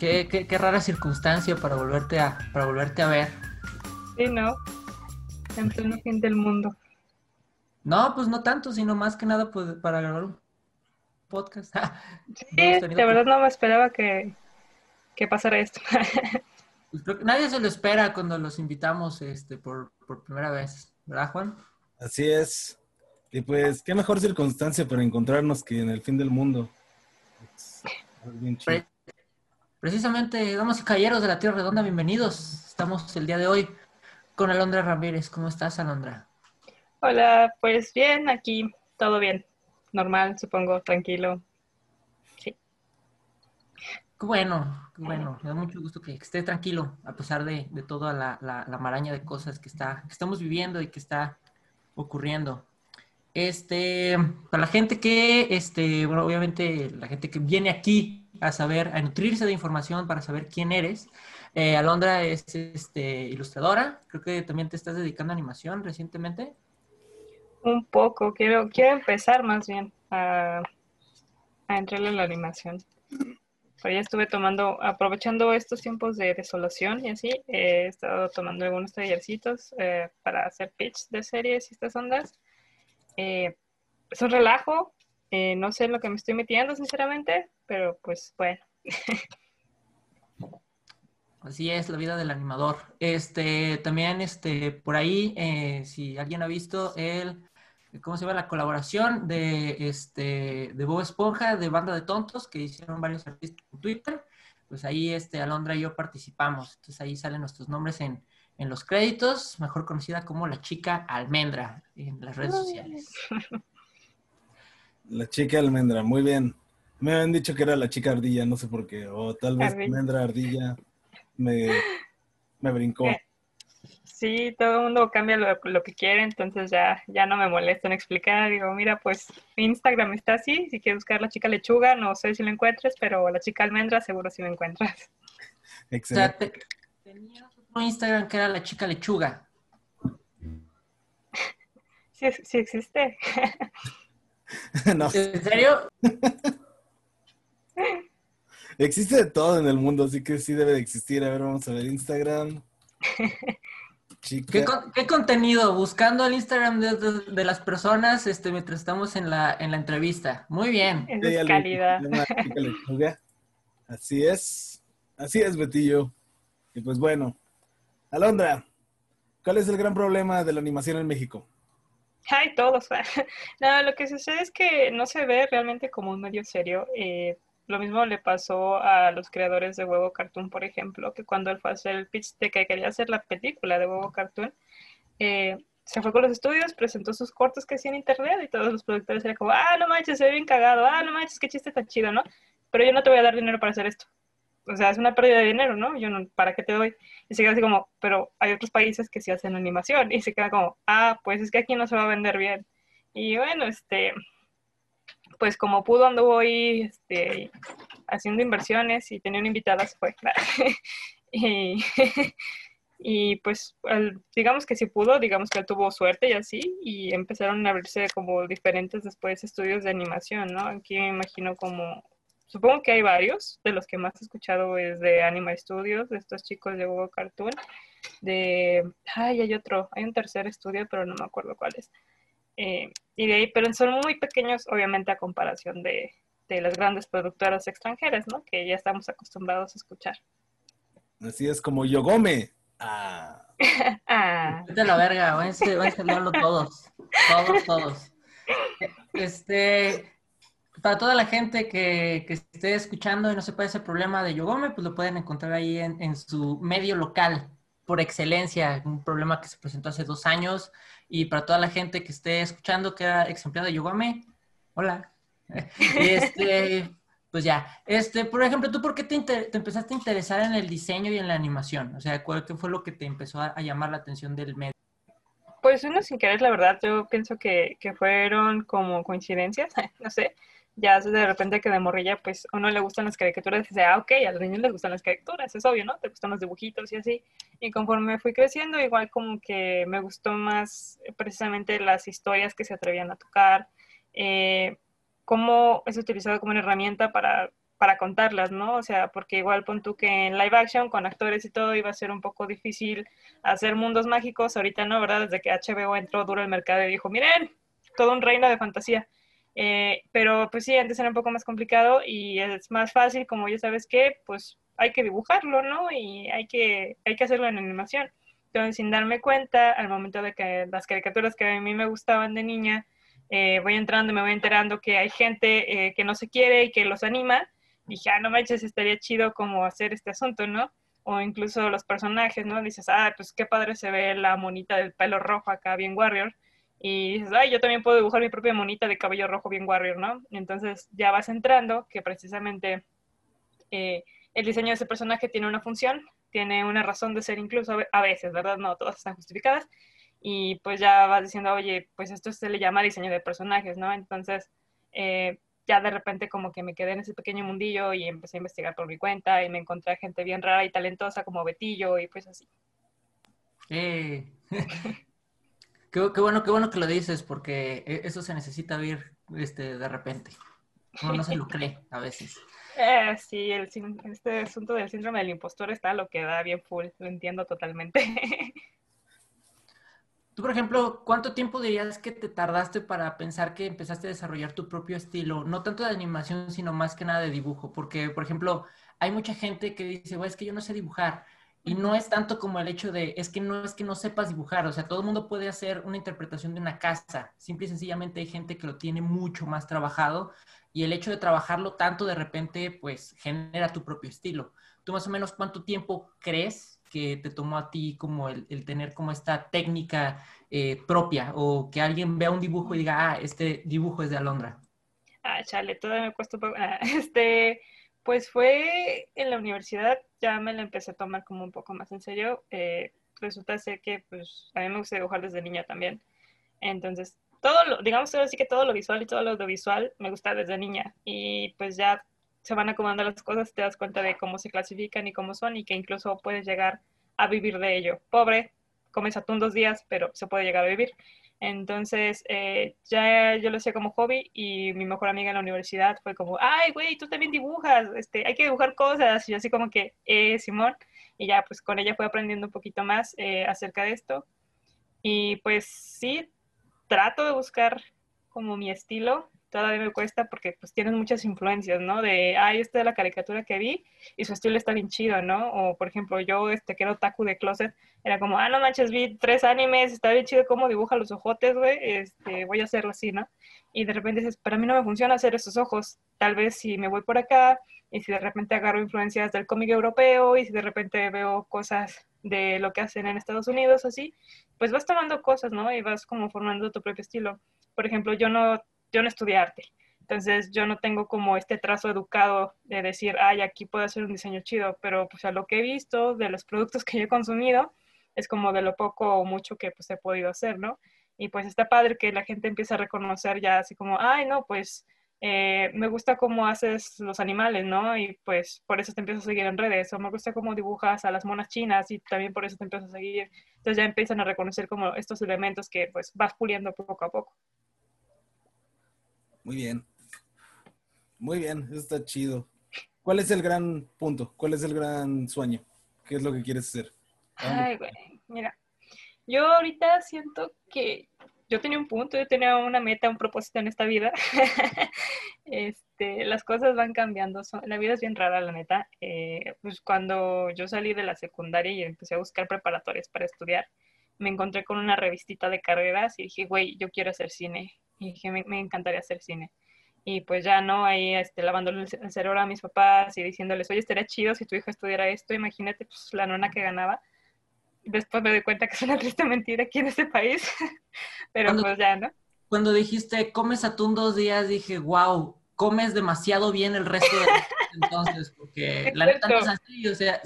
Qué, qué, qué, rara circunstancia para volverte a, para volverte a ver. Sí, ¿no? En pleno fin del mundo. No, pues no tanto, sino más que nada pues, para grabar un podcast. sí, de verdad no me esperaba que, que pasara esto. pues creo que nadie se lo espera cuando los invitamos este, por, por primera vez, ¿verdad, Juan? Así es. Y pues, qué mejor circunstancia para encontrarnos que en el fin del mundo. bien chido. Precisamente, damas y caballeros de la Tierra Redonda, bienvenidos. Estamos el día de hoy con Alondra Ramírez. ¿Cómo estás, Alondra? Hola, pues bien, aquí todo bien. Normal, supongo, tranquilo. Sí. Qué bueno, qué bueno. Me da mucho gusto que esté tranquilo, a pesar de, toda la, la, maraña de cosas que, está, que estamos viviendo y que está ocurriendo. Este, para la gente que, este, bueno, obviamente la gente que viene aquí a saber, a nutrirse de información para saber quién eres. Eh, Alondra es este, ilustradora, creo que también te estás dedicando a animación recientemente. Un poco, quiero, quiero empezar más bien a, a entrarle en la animación. Pero ya estuve tomando, aprovechando estos tiempos de desolación y así, he estado tomando algunos tallercitos eh, para hacer pitch de series y estas ondas. Eh, es un relajo, eh, no sé en lo que me estoy metiendo, sinceramente, pero pues bueno. Así es la vida del animador. Este, también, este, por ahí, eh, si alguien ha visto el, ¿cómo se llama? La colaboración de, este, de Bob Esponja, de Banda de Tontos, que hicieron varios artistas en Twitter, pues ahí, este, Alondra y yo participamos. Entonces ahí salen nuestros nombres en, en los créditos, mejor conocida como la chica almendra en las redes sociales. La chica almendra, muy bien. Me habían dicho que era la chica ardilla, no sé por qué. O tal vez almendra ardilla me, me brincó. Eh, sí, todo el mundo cambia lo, que quiere, entonces ya, ya no me molesto en explicar. Digo, mira, pues mi Instagram está así. Si quieres buscar la chica lechuga, no sé si lo encuentres, pero la chica almendra seguro si me encuentras. Excelente. tenías otro Instagram que era la chica lechuga. Sí, sí existe. ¿En serio? Existe de todo en el mundo, así que sí debe de existir. A ver, vamos a ver Instagram. ¿Qué, contenido? Buscando el Instagram de, las personas este, mientras estamos en la, en la entrevista. Muy bien. es calidad. Así es. Así es, Betillo. Y pues bueno. Alondra, ¿cuál es el gran problema de la animación en México? Hay todos. no, lo que sucede es que no se ve realmente como un medio serio. Eh, lo mismo le pasó a los creadores de Huevo Cartoon, por ejemplo, que cuando él fue a hacer el pitch de que quería hacer la película de Huevo Cartoon, eh, se fue con los estudios, presentó sus cortos que hacía en internet y todos los productores eran como, ah, no manches, se ve bien cagado, ah, no manches, qué chiste tan chido, ¿no? Pero yo no te voy a dar dinero para hacer esto o sea, es una pérdida de dinero, ¿no? Yo no, ¿para qué te doy? Y se queda así como, pero hay otros países que sí hacen animación y se queda como, ah, pues es que aquí no se va a vender bien. Y bueno, este, pues como pudo anduvo ahí este, haciendo inversiones y tenía una invitada, fue. y, y pues digamos que sí pudo, digamos que tuvo suerte y así, y empezaron a abrirse como diferentes después estudios de animación, ¿no? Aquí me imagino como supongo que hay varios, de los que más he escuchado es de Anima Studios, de estos chicos de Google Cartoon, de, ay, hay otro, hay un tercer estudio, pero no me acuerdo cuál es. Eh, y de ahí, pero son muy pequeños, obviamente, a comparación de, de las grandes productoras extranjeras, ¿no? Que ya estamos acostumbrados a escuchar. Así es como Yogome. Ah. ah. De la verga, voy a hablarlo todos. Todos, todos. Este, para toda la gente que, esté escuchando y no sepa ese problema de Yogome, pues lo pueden encontrar ahí en, su medio local por excelencia, un problema que se presentó hace dos años. Y para toda la gente que esté escuchando que era ex empleado de Yogome, hola. Este, pues ya, este, por ejemplo, ¿tú por qué te, empezaste a interesar en el diseño y en la animación? O sea, ¿cuál fue lo que te empezó a, llamar la atención del medio? Pues uno sin querer, la verdad, yo pienso que, que fueron como coincidencias, no sé ya de repente que de morrilla, pues a uno le gustan las caricaturas y dice, ah, ok, a los niños les gustan las caricaturas, es obvio, ¿no? Te gustan los dibujitos y así. Y conforme fui creciendo, igual como que me gustó más eh, precisamente las historias que se atrevían a tocar, eh, cómo es utilizado como una herramienta para para contarlas, ¿no? O sea, porque igual pon tú que en live action con actores y todo iba a ser un poco difícil hacer mundos mágicos, ahorita no, ¿verdad? Desde que HBO entró duro el mercado y dijo, miren, todo un reino de fantasía. Eh, pero pues sí, antes era un poco más complicado y es más fácil, como ya sabes que, pues hay que dibujarlo, ¿no? Y hay que, hay que hacerlo en animación. Entonces, sin darme cuenta, al momento de que las caricaturas que a mí me gustaban de niña, eh, voy entrando me voy enterando que hay gente eh, que no se quiere y que los anima, dije, ah, no manches, estaría chido como hacer este asunto, ¿no? O incluso los personajes, ¿no? Dices, ah, pues qué padre se ve la monita del pelo rojo acá, bien warrior. Y dices, ay, yo también puedo dibujar mi propia monita de cabello rojo, bien warrior, ¿no? entonces ya vas entrando que precisamente eh, el diseño de ese personaje tiene una función, tiene una razón de ser incluso a veces, ¿verdad? No todas están justificadas y pues ya vas diciendo, oye, pues esto se le llama diseño de personajes, ¿no? Entonces, eh, ya de repente como que me quedé en ese pequeño mundillo y empecé a investigar por mi cuenta y me encontré gente bien rara y talentosa como Betillo y pues así. Eh. qué, bueno, qué bueno que lo dices porque e, eso se necesita ver este, de repente. Uno no se lo cree a veces. Eh, sí, el, este asunto del síndrome del impostor está lo que da bien full, lo entiendo totalmente. Tú, por ejemplo, ¿cuánto tiempo dirías que te tardaste para pensar que empezaste a desarrollar tu propio estilo? No tanto de animación, sino más que nada de dibujo. Porque, por ejemplo, hay mucha gente que dice, güey, es que yo no sé dibujar. Y no es tanto como el hecho de, es que no es que no sepas dibujar. O sea, todo el mundo puede hacer una interpretación de una casa. Simple y sencillamente hay gente que lo tiene mucho más trabajado. Y el hecho de trabajarlo tanto de repente, pues, genera tu propio estilo. ¿Tú más o menos cuánto tiempo crees que te tomó a ti como el, tener como esta técnica eh, propia o que alguien vea un dibujo y diga, ah, este dibujo es de Alondra? Ah, chale, todavía me cuesta un este, pues fue en la universidad, ya me la empecé a tomar como un poco más en serio. Eh, resulta ser que, pues, a mí me gusta dibujar desde niña también. Entonces, todo lo, digamos así que todo lo visual y todo lo audiovisual me gusta desde niña. Y pues ya se van acomodando las cosas, te das cuenta de cómo se clasifican y cómo son y que incluso puedes llegar a vivir de ello. Pobre, comes atún dos días, pero se puede llegar a vivir. Entonces, eh, ya yo lo hacía como hobby y mi mejor amiga en la universidad fue como, ay, güey, tú también dibujas, este, hay que dibujar cosas. Y yo así como que, eh, Simón, y ya pues con ella fui aprendiendo un poquito más eh, acerca de esto. Y pues sí, trato de buscar como mi estilo, todavía me cuesta porque pues tienes muchas influencias, ¿no? De, ay, esta es la caricatura que vi y su estilo está bien chido, ¿no? O, por ejemplo, yo, este, que era otaku de closet, era como, ah, no manches, vi tres animes, está bien chido cómo dibuja los ojotes, güey, este, voy a hacerlo así, ¿no? Y de repente dices, para mí no me funciona hacer esos ojos, tal vez si me voy por acá y si de repente agarro influencias del cómic europeo y si de repente veo cosas de lo que hacen en Estados Unidos, así, pues vas tomando cosas, ¿no? Y vas como formando tu propio estilo. Por ejemplo, yo no yo no estudié arte. Entonces yo no tengo como este trazo educado de decir, ay, aquí puedo hacer un diseño chido, pero pues a lo que he visto de los productos que yo he consumido, es como de lo poco o mucho que pues he podido hacer, ¿no? Y pues está padre que la gente empiece a reconocer ya así como, ay, no, pues eh, me gusta cómo haces los animales, ¿no? Y pues por eso te empiezo a seguir en redes, o me gusta cómo dibujas a las monas chinas y también por eso te empiezo a seguir. Entonces ya empiezan a reconocer como estos elementos que pues vas puliendo poco a poco. Muy bien. Muy bien, está chido. ¿Cuál es el gran punto? ¿Cuál es el gran sueño? ¿Qué es lo que quieres hacer? Ay, güey, mira, yo ahorita siento que yo tenía un punto, yo tenía una meta, un propósito en esta vida. este, las cosas van cambiando, la vida es bien rara, la neta. Eh, pues cuando yo salí de la secundaria y empecé a buscar preparatorias para estudiar, me encontré con una revistita de carreras y dije, güey, yo quiero hacer cine y dije, me, encantaría hacer cine. Y pues ya, ¿no? Ahí este, lavándole el cerebro a mis papás y diciéndoles, oye, estaría chido si tu hija estudiara esto, imagínate pues la nona que ganaba. Después me doy cuenta que es una triste mentira aquí en este país, pero pues ya, ¿no? Cuando dijiste, comes atún dos días, dije, wow, comes demasiado bien el resto de entonces, porque la neta no es así, o sea,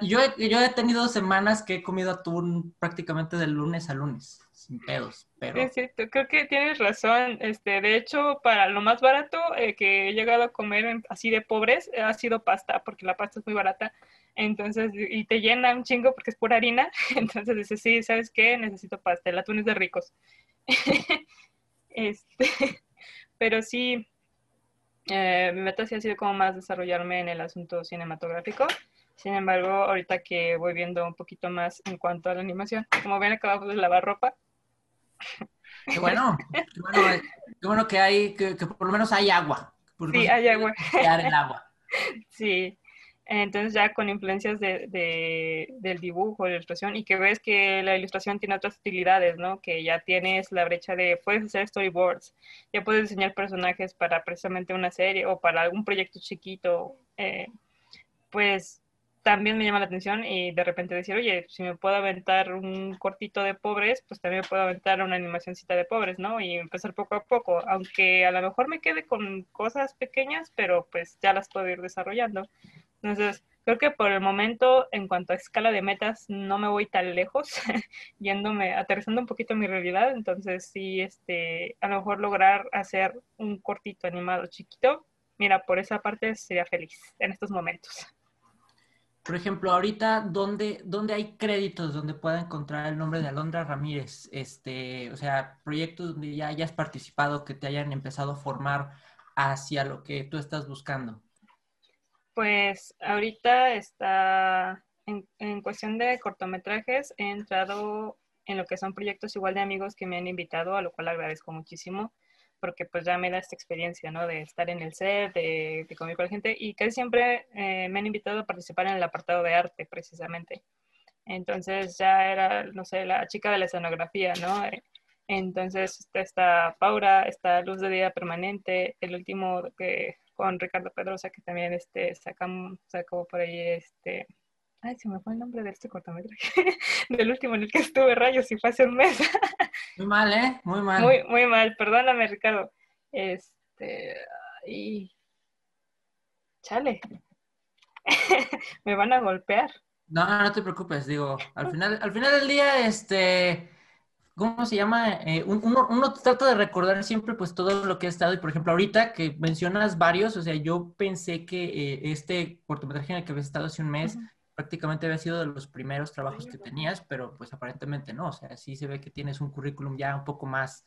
yo, yo he tenido semanas que he comido atún prácticamente de lunes a lunes sin pedos. Pero... Es cierto, creo que tienes razón. Este, de hecho, para lo más barato eh, que he llegado a comer así de pobres eh, ha sido pasta, porque la pasta es muy barata. Entonces, y te llena un chingo porque es pura harina. Entonces dices, sí, ¿sabes qué? Necesito pasta. El atún es de ricos. este, pero sí, Eh, mi meta sí ha sido como más desarrollarme en el asunto cinematográfico. Sin embargo, ahorita que voy viendo un poquito más en cuanto a la animación, como ven, acabamos de lavar ropa. Qué bueno, qué bueno, qué bueno que hay, que, por lo menos hay agua. sí, hay agua. el agua. Sí, entonces ya con influencias de, del dibujo, de la ilustración, y que ves que la ilustración tiene otras utilidades, ¿no? Que ya tienes la brecha de, puedes hacer storyboards, ya puedes diseñar personajes para precisamente una serie o para algún proyecto chiquito, eh, pues también me llama la atención y de repente decir, oye, si me puedo aventar un cortito de pobres, pues también puedo aventar una animacióncita de pobres, ¿no? Y empezar poco a poco, aunque a lo mejor me quede con cosas pequeñas, pero pues ya las puedo ir desarrollando. Entonces, creo que por el momento, en cuanto a escala de metas, no me voy tan lejos, yéndome, aterrizando un poquito mi realidad. Entonces, sí, este, a lo mejor lograr hacer un cortito animado chiquito, mira, por esa parte sería feliz en estos momentos. Por ejemplo, ahorita, ¿dónde, ¿dónde hay créditos donde pueda encontrar el nombre de Alondra Ramírez? Este, o sea, proyectos donde ya hayas participado, que te hayan empezado a formar hacia lo que tú estás buscando. Pues ahorita está en, cuestión de cortometrajes, he entrado en lo que son proyectos igual de amigos que me han invitado, a lo cual agradezco muchísimo, porque pues ya me da esta experiencia, ¿no? De estar en el set, de, de convivir con la gente, y casi siempre eh, me han invitado a participar en el apartado de arte, precisamente. Entonces ya era, no sé, la chica de la escenografía, ¿no? Entonces está Paura, está Luz de Día Permanente, el último que con Ricardo Pedrosa, que también este, sacó por ahí este... Ay, se me fue el nombre de este cortometraje. Del último en el que estuve, rayos, y fue hace un mes. muy mal, ¿eh? Muy mal. Muy, muy mal, perdóname, Ricardo. Este... Y... Chale. me van a golpear. No, no te preocupes, digo, al final, al final del día, este ¿cómo se llama? Eh, uno, trata de recordar siempre pues todo lo que ha estado. Y por ejemplo ahorita que mencionas varios, o sea, yo pensé que eh, este cortometraje en el que habías estado hace un mes prácticamente había sido de los primeros trabajos que tenías, pero pues aparentemente no, o sea, sí se ve que tienes un currículum ya un poco más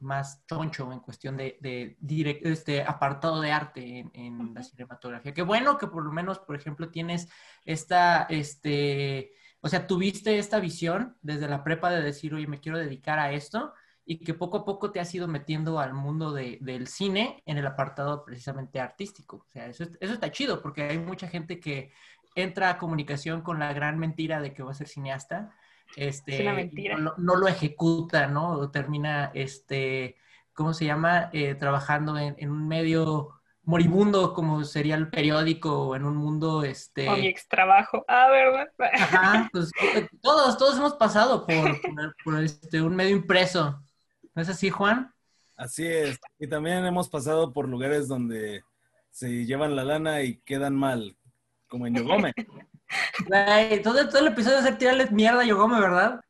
más choncho en cuestión de, de este apartado de arte en, en la cinematografía. Qué bueno que por lo menos, por ejemplo, tienes esta, este, o sea, tuviste esta visión desde la prepa de decir, oye, me quiero dedicar a esto y que poco a poco te has ido metiendo al mundo del cine en el apartado precisamente artístico. O sea, eso, eso está chido porque hay mucha gente que entra a comunicación con la gran mentira de que va a ser cineasta. Este, es una mentira. No, lo ejecuta, ¿no? O termina, este, ¿cómo se llama? Eh, trabajando en, en un medio moribundo como sería el periódico o en un mundo este o mi ex trabajo ah verdad ajá pues todos todos hemos pasado por, este, un medio impreso. ¿no es así Juan? así es. Y también hemos pasado por lugares donde se llevan la lana y quedan mal como en Yogome. Todo, todo el episodio es hacer tirarles mierda a Yogome ¿verdad?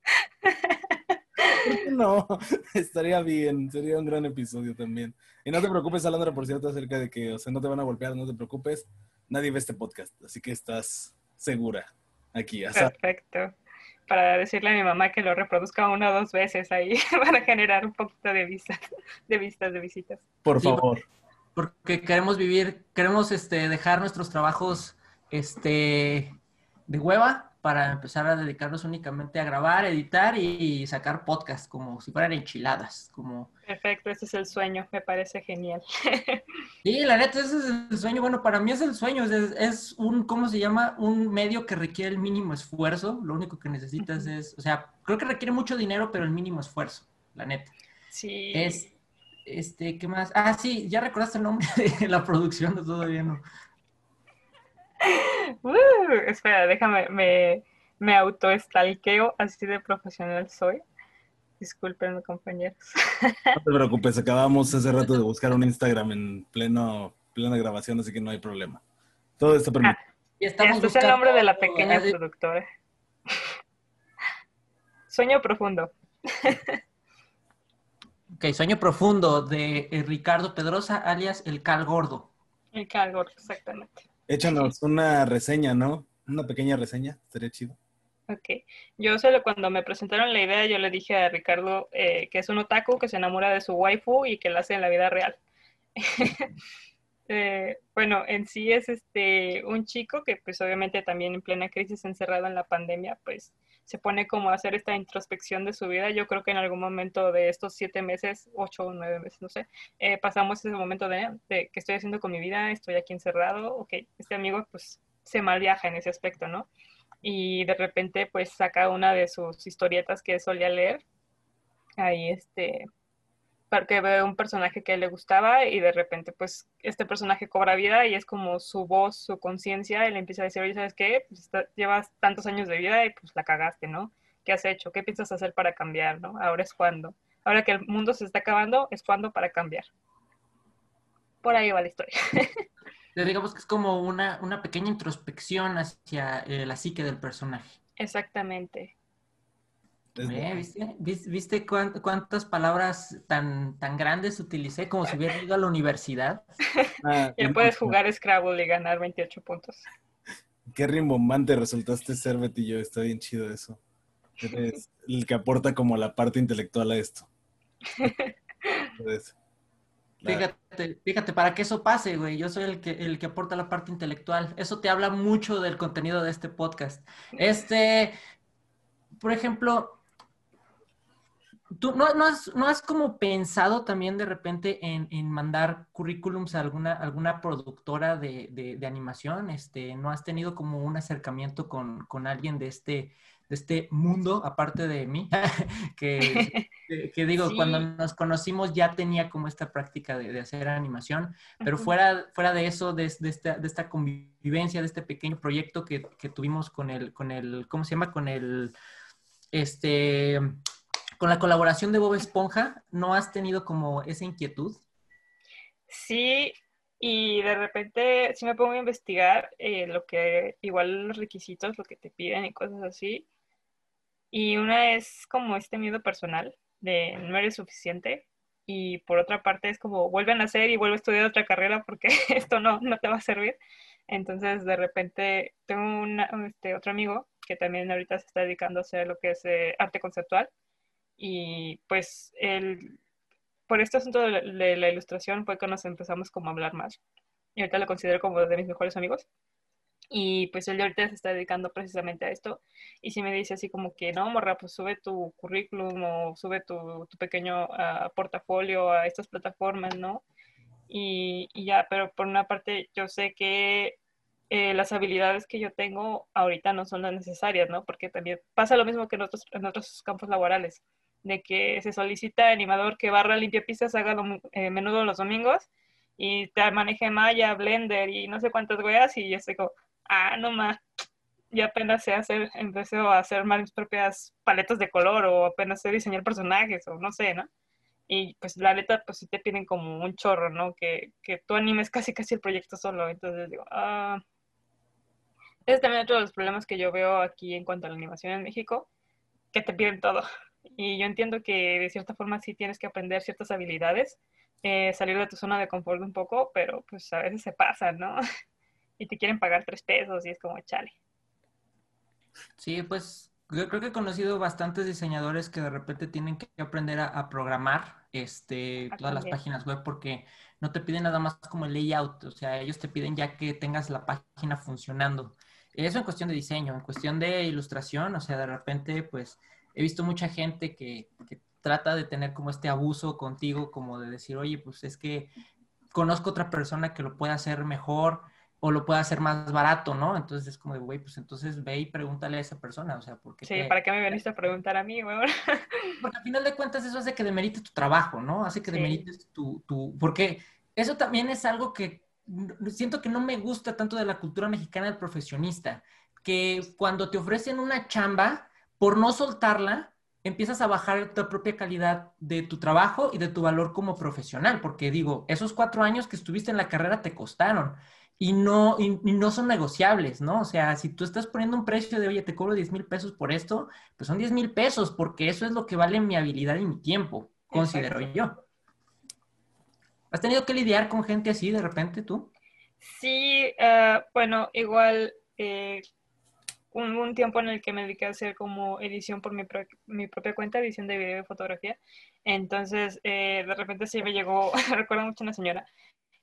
no, estaría bien, sería un gran episodio también. Y no te preocupes, Alondra, por cierto, acerca de que, o sea, no te van a golpear, no te preocupes. Nadie ve este podcast, así que estás segura aquí. Perfecto. Para decirle a mi mamá que lo reproduzca una o dos veces ahí para generar un poquito de vistas, de vistas, de visitas. Por favor. porque queremos vivir, queremos este, dejar nuestros trabajos este, de hueva para empezar a dedicarnos únicamente a grabar, editar y sacar podcast como si fueran enchiladas, como... Perfecto, ese es el sueño, me parece genial. Sí, la neta, ese es el sueño. Bueno, para mí es el sueño, es, un, ¿cómo se llama? Un medio que requiere el mínimo esfuerzo, lo único que necesitas es, o sea, creo que requiere mucho dinero, pero el mínimo esfuerzo, la neta. Sí. Es, este, ¿qué más? Ah, sí, ya recordaste el nombre de la producción, todavía no. Uh, espera, déjame, me, me autoestalqueo, así de profesional soy. Disculpen, compañeros. No te preocupes, acabamos hace rato de buscar un Instagram en pleno, plena grabación, así que no hay problema. Todo está permitido. Ah, este es el nombre de la pequeña productora. Sueño profundo. Ok, Sueño profundo de eh, Ricardo Pedrosa, alias El Cal Gordo. El Cal Gordo, exactamente. Échanos una reseña, ¿no? Una pequeña reseña, estaría chido. Ok, yo solo cuando me presentaron la idea, yo le dije a Ricardo eh, que es un otaku que se enamora de su waifu y que la hace en la vida real. Eh, bueno, en sí es este un chico que pues obviamente también en plena crisis encerrado en la pandemia, pues se pone como a hacer esta introspección de su vida. Yo creo que en algún momento de estos siete meses, ocho o nueve meses, no sé, eh, pasamos ese momento de, de qué estoy haciendo con mi vida, estoy aquí encerrado, ok, este amigo pues se mal viaja en ese aspecto, ¿no? Y de repente pues saca una de sus historietas que solía leer, ahí este, porque ve un personaje que le gustaba y de repente pues este personaje cobra vida y es como su voz, su conciencia y le empieza a decir, oye, ¿sabes qué? Pues llevas tantos años de vida y pues la cagaste, ¿no? ¿Qué has hecho? ¿Qué piensas hacer para cambiar, no? Ahora es cuando. Ahora que el mundo se está acabando, es cuando para cambiar. Por ahí va la historia. Digamos que es como una, una pequeña introspección hacia eh, la psique del personaje. Exactamente. ¿Viste, ¿Viste cuántas palabras tan, tan grandes utilicé como si hubiera ido a la universidad? Ah, ya puedes jugar Scrabble y ganar 28 puntos. Qué rimbombante resultaste ser, Betillo. Está bien chido eso. Eres el que aporta como la parte intelectual a esto. Fíjate, fíjate, para que eso pase, güey, yo soy el que, el que aporta la parte intelectual. Eso te habla mucho del contenido de este podcast. Este, por ejemplo, ¿Tú no, has, como pensado también de repente en, mandar currículums a alguna, alguna productora de, animación? Este, ¿No has tenido como un acercamiento con, alguien de este, de este mundo, aparte de mí? que, que, digo, cuando nos conocimos ya tenía como esta práctica de, hacer animación, pero fuera, fuera de eso, de, esta, de esta convivencia, de este pequeño proyecto que, que tuvimos con el, con el, ¿cómo se llama? Con el, este con la colaboración de Bob Esponja, ¿no has tenido como esa inquietud? Sí, y de repente sí me pongo a investigar eh, lo que, igual los requisitos, lo que te piden y cosas así. Y una es como este miedo personal de no eres suficiente. Y por otra parte es como vuelven a hacer y vuelvo a estudiar otra carrera porque esto no, no te va a servir. Entonces de repente tengo este, otro amigo que también ahorita se está dedicando a hacer lo que es eh, arte conceptual y pues el, por este asunto de la, ilustración fue que nos empezamos como a hablar más. Y ahorita lo considero como de mis mejores amigos. Y pues él ahorita se está dedicando precisamente a esto. Y si me dice así como que, no, morra, pues sube tu currículum o sube tu, tu pequeño uh, portafolio a estas plataformas, ¿no? Y, y, ya, pero por una parte yo sé que eh, las habilidades que yo tengo ahorita no son las necesarias, ¿no? Porque también pasa lo mismo que en otros, en otros campos laborales de que se solicita animador que barra limpia pistas, haga eh, menudo los domingos y te maneje Maya, Blender y no sé cuántas weas y yo estoy como, ah, no más, ya apenas sé hacer, empecé a hacer mis propias paletas de color o apenas sé diseñar personajes o no sé, ¿no? Y pues la neta, pues sí te piden como un chorro, ¿no? Que, que tú animes casi casi el proyecto solo, entonces digo, ah... Es también otro de los problemas que yo veo aquí en cuanto a la animación en México, que te piden todo. Y yo entiendo que de cierta forma sí tienes que aprender ciertas habilidades, eh, salir de tu zona de confort un poco, pero pues a veces se pasa, ¿no? y te quieren pagar tres pesos y es como chale. Sí, pues yo creo que he conocido bastantes diseñadores que de repente tienen que aprender a, programar este, todas las páginas web porque no te piden nada más como el layout, o sea, ellos te piden ya que tengas la página funcionando. Eso en cuestión de diseño, en cuestión de ilustración, o sea, de repente, pues he visto mucha gente que, trata de tener como este abuso contigo, como de decir, oye, pues es que conozco otra persona que lo puede hacer mejor o lo puede hacer más barato, ¿no? Entonces es como de, güey, pues entonces ve y pregúntale a esa persona, o sea, porque... Sí, ¿para qué me viniste a preguntar a mí, güey? porque al final de cuentas eso hace que demerites tu trabajo, ¿no? Hace que demerites tu, tu... Porque eso también es algo que siento que no me gusta tanto de la cultura mexicana del profesionista, que cuando te ofrecen una chamba, por no soltarla, empiezas a bajar tu propia calidad de tu trabajo y de tu valor como profesional, porque digo, esos cuatro años que estuviste en la carrera te costaron y no, y, no son negociables, ¿no? O sea, si tú estás poniendo un precio de, oye, te cobro 10 mil pesos por esto, pues son 10 mil pesos, porque eso es lo que vale mi habilidad y mi tiempo, considero yo. ¿Has tenido que lidiar con gente así de repente tú? Sí, eh, bueno, igual eh, un, tiempo en el que me dediqué a hacer como edición por mi, mi propia cuenta, edición de video y fotografía. Entonces, eh, de repente sí me llegó, recuerdo mucho una señora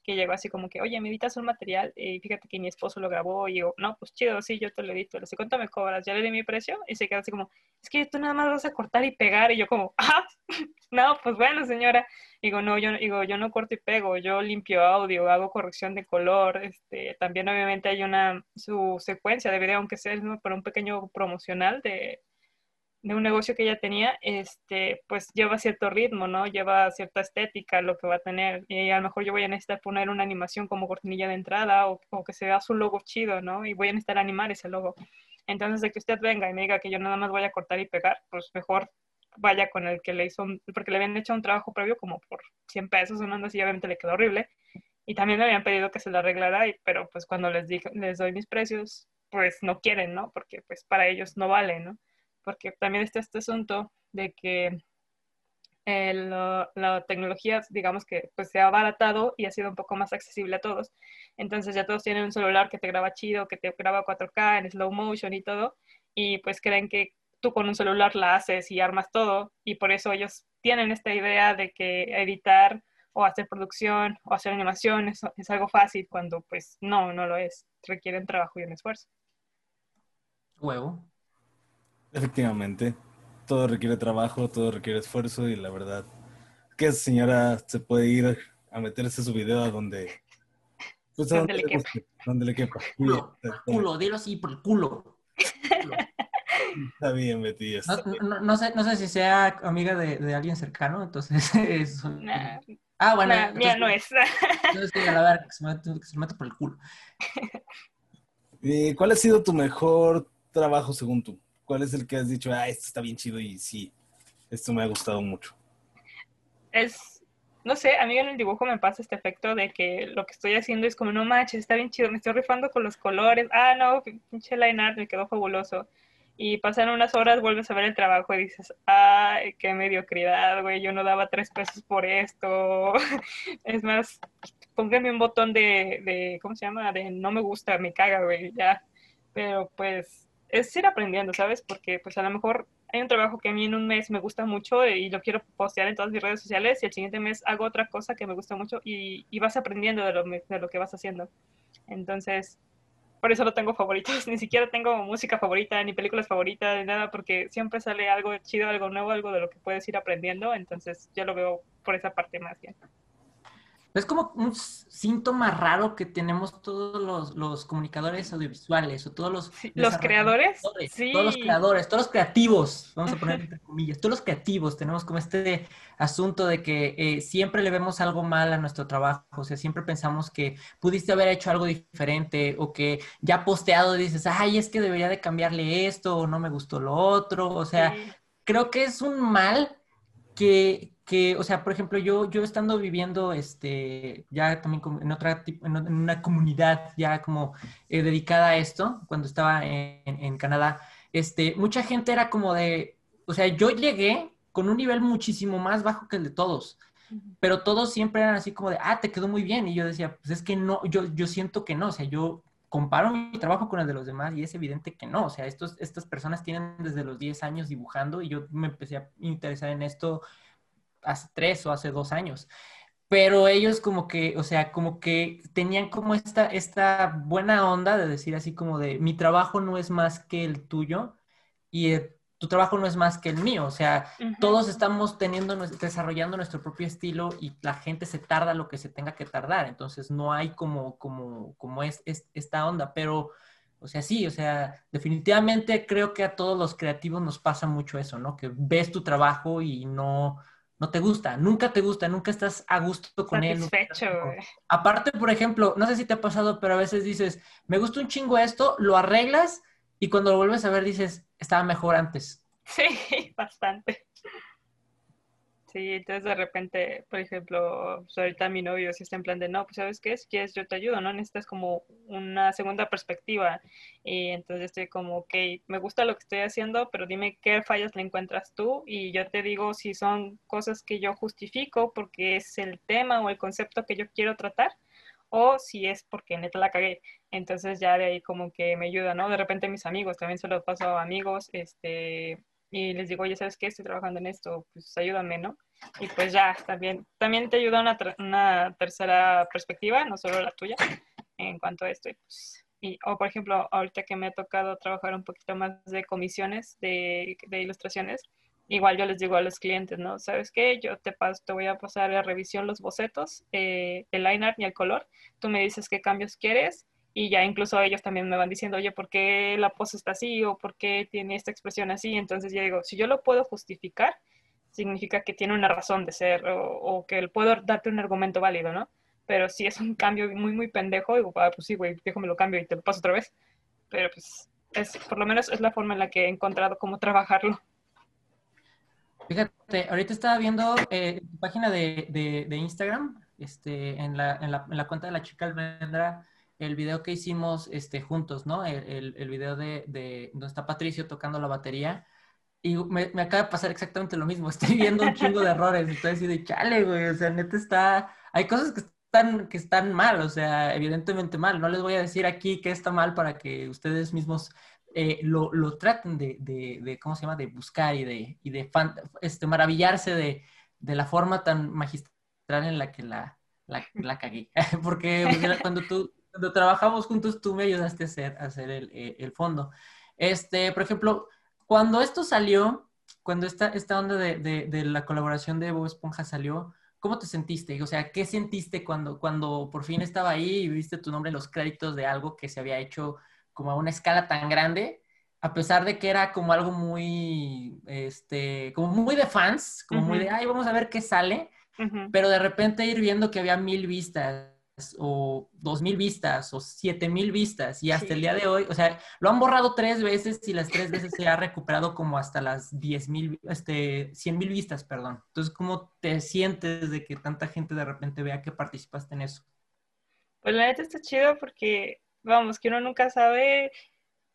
que llegó así como que, oye, me editas un material y fíjate que mi esposo lo grabó y yo, no, pues chido, sí, yo te lo edito, le sé cuánto me cobras, ya le di mi precio y se queda así como, es que tú nada más vas a cortar y pegar y yo como, ah, no, pues bueno, señora, digo, no, yo, digo, yo no corto y pego, yo limpio audio, hago corrección de color, este, también obviamente hay una, su secuencia de video, aunque sea para un pequeño promocional de de un negocio que ella tenía, este, pues lleva cierto ritmo, ¿no? Lleva cierta estética lo que va a tener. Y a lo mejor yo voy a necesitar poner una animación como cortinilla de entrada o, que se vea su logo chido, ¿no? Y voy a necesitar animar ese logo. Entonces, de que usted venga y me diga que yo nada más voy a cortar y pegar, pues mejor vaya con el que le hizo, porque le habían hecho un trabajo previo como por 100 pesos, sonando así, obviamente le quedó horrible. Y también me habían pedido que se lo arreglara, y, pero pues cuando les, dije, les doy mis precios, pues no quieren, ¿no? Porque pues para ellos no vale, ¿no? Porque también está este asunto de que la tecnología, digamos que pues se ha abaratado y ha sido un poco más accesible a todos. Entonces ya todos tienen un celular que te graba chido, que te graba 4K en slow motion y todo, y pues creen que tú con un celular la haces y armas todo, y por eso ellos tienen esta idea de que editar o hacer producción o hacer animación es, es algo fácil cuando pues no, no lo es, requieren trabajo y un esfuerzo. Huevo. Efectivamente, todo requiere trabajo, todo requiere esfuerzo y la verdad que señora se puede ir a meterse su video a donde... Pues, donde, le quepa. Donde le quepa. Culo, culo, dilo así, por el culo. Está bien, Betty. no, no, sé, no sé si sea amiga de, de alguien cercano, entonces es... Ah, bueno. mía no es. Entonces, que a ver, que se, mete, que se mete por el culo. ¿Y ¿Cuál ha sido tu mejor trabajo según tú? ¿Cuál es el que has dicho, ah, esto está bien chido y sí, esto me ha gustado mucho? Es, no sé, a mí en el dibujo me pasa este efecto de que lo que estoy haciendo es como, no manches, está bien chido, me estoy rifando con los colores, ah, no, pinche line art, me quedó fabuloso. Y pasan unas horas, vuelves a ver el trabajo y dices, ay, qué mediocridad, güey, yo no daba tres pesos por esto. es más, póngame un botón de, de, ¿cómo se llama? De no me gusta, me caga, güey, ya. Pero pues es ir aprendiendo, ¿sabes? Porque pues a lo mejor hay un trabajo que a mí en un mes me gusta mucho y lo quiero postear en todas mis redes sociales y el siguiente mes hago otra cosa que me gusta mucho y, vas aprendiendo de lo, de lo que vas haciendo. Entonces, por eso no tengo favoritos, ni siquiera tengo música favorita, ni películas favoritas, ni nada, porque siempre sale algo chido, algo nuevo, algo de lo que puedes ir aprendiendo, entonces yo lo veo por esa parte más bien. Es como un síntoma raro que tenemos todos los, comunicadores audiovisuales o todos los... ¿Los creadores? Sí. Todos los creadores, todos los creativos, vamos a poner entre comillas, todos los creativos tenemos como este asunto de que eh, siempre le vemos algo mal a nuestro trabajo, o sea, siempre pensamos que pudiste haber hecho algo diferente o que ya posteado dices, ay, es que debería de cambiarle esto o no me gustó lo otro, o sea, creo que es un mal que, que, o sea, por ejemplo, yo, yo estando viviendo, este, ya también en otra, en una comunidad ya como eh, dedicada a esto, cuando estaba en, en, Canadá, este, mucha gente era como de, o sea, yo llegué con un nivel muchísimo más bajo que el de todos, pero todos siempre eran así como de, ah, te quedó muy bien, y yo decía, pues es que no, yo, yo siento que no, o sea, yo comparo mi trabajo con el de los demás y es evidente que no, o sea, estos, estas personas tienen desde los 10 años dibujando y yo me empecé a interesar en esto hace tres o hace dos años. Pero ellos como que, o sea, como que tenían como esta, esta buena onda de decir así como de, mi trabajo no es más que el tuyo y tu trabajo no es más que el mío. O sea, todos estamos teniendo, desarrollando nuestro propio estilo y la gente se tarda lo que se tenga que tardar. Entonces no hay como, como, como es, es esta onda. Pero, o sea, sí, o sea, definitivamente creo que a todos los creativos nos pasa mucho eso, ¿no? Que ves tu trabajo y no no te gusta, nunca te gusta, nunca estás a gusto con él. Aparte, por ejemplo, no sé si te ha pasado, pero a veces dices, me gusta un chingo esto, lo arreglas y cuando lo vuelves a ver dices, estaba mejor antes. Sí, bastante. Sí, entonces de repente, por ejemplo, pues ahorita mi novio si está en plan de, no, pues sabes qué, si quieres yo te ayudo, ¿no? Necesitas como una segunda perspectiva. Y entonces estoy como, ok, me gusta lo que estoy haciendo, pero dime qué fallas le encuentras tú y yo te digo si son cosas que yo justifico porque es el tema o el concepto que yo quiero tratar o si es porque neta la cagué. Entonces ya de ahí como que me ayuda, ¿no? De repente mis amigos, también se los paso a amigos, este, y les digo, oye, ¿sabes qué? Estoy trabajando en esto, pues ayúdame, ¿no? Y pues ya, también, también te ayuda una, tercera perspectiva, no solo la tuya, en cuanto a esto. Y pues, y, o por ejemplo, ahorita que me ha tocado trabajar un poquito más de comisiones, de ilustraciones, igual yo les digo a los clientes, ¿no? ¿Sabes qué? Yo te, paso, te voy a pasar a revisión los bocetos, eh, el line art y el color. Tú me dices qué cambios quieres y ya incluso ellos también me van diciendo, oye, ¿por qué la pose está así o por qué tiene esta expresión así? Entonces ya digo, si yo lo puedo justificar, significa que tiene una razón de ser o, que puedo darte un argumento válido, ¿no? Pero si es un cambio muy, muy pendejo, digo, ah, pues sí, güey, déjame lo cambio y te lo paso otra vez. Pero pues, es, por lo menos es la forma en la que he encontrado cómo trabajarlo. Fíjate, ahorita estaba viendo eh, tu página de, de, Instagram, este, en, la, en, la, en, la, cuenta de la chica almendra, el video que hicimos este, juntos, ¿no? El, el, el video de, de, donde está Patricio tocando la batería. Y me, me, acaba de pasar exactamente lo mismo. Estoy viendo un chingo de errores. Estoy así de chale, güey. O sea, neta está. Hay cosas que están, que están mal, o sea, evidentemente mal. No les voy a decir aquí que está mal para que ustedes mismos eh, lo, lo, traten de, de, de, ¿cómo se llama?, de buscar y de, y de este, maravillarse de, de la forma tan magistral en la que la, la, la cagué. Porque cuando tú, cuando trabajamos juntos, tú me ayudaste a hacer, a hacer el, eh, el, fondo. Este, por ejemplo, cuando esto salió, cuando esta, esta onda de, la colaboración de Bob Esponja salió, ¿cómo te sentiste? O sea, ¿qué sentiste cuando, cuando por fin estaba ahí y viste tu nombre en los créditos de algo que se había hecho como a una escala tan grande, a pesar de que era como algo muy, este, como muy de fans, como muy de, ay, vamos a ver qué sale, pero de repente ir viendo que había mil vistas o dos mil vistas o siete mil vistas y hasta el día de hoy, o sea, lo han borrado tres veces y las tres veces se ha recuperado como hasta las diez mil, este, cien mil vistas, perdón. Entonces, ¿cómo te sientes de que tanta gente de repente vea que participaste en eso? Pues la neta está chido porque vamos, que uno nunca sabe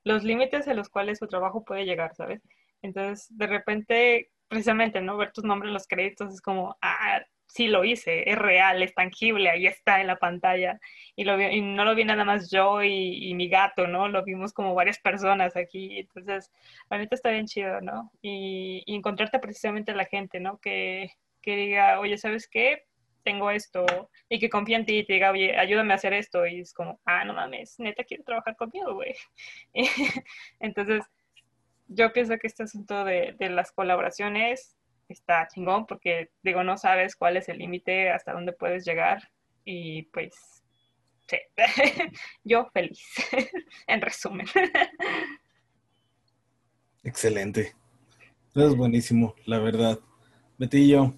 los límites a los cuales su trabajo puede llegar, ¿sabes? Entonces, de repente, precisamente, ¿no? Ver tus nombres en los créditos es como, ah, sí lo hice, es real, es tangible, ahí está en la pantalla. Y, no lo vi nada más yo y, mi gato, ¿no? Lo vimos como varias personas aquí. Entonces, la neta está bien chido, ¿no? Y, y encontrarte precisamente a la gente, ¿no? Que, que diga, oye, ¿sabes qué? Tengo esto, y que confía en ti y te diga, oye, ayúdame a hacer esto, y es como, ah, no mames, neta quiero trabajar conmigo, güey. Entonces, yo pienso que este asunto de, de las colaboraciones está chingón porque, digo, no sabes cuál es el límite, hasta dónde puedes llegar, y pues, sí, yo feliz, en resumen. Excelente. Es buenísimo, la verdad. Betillo,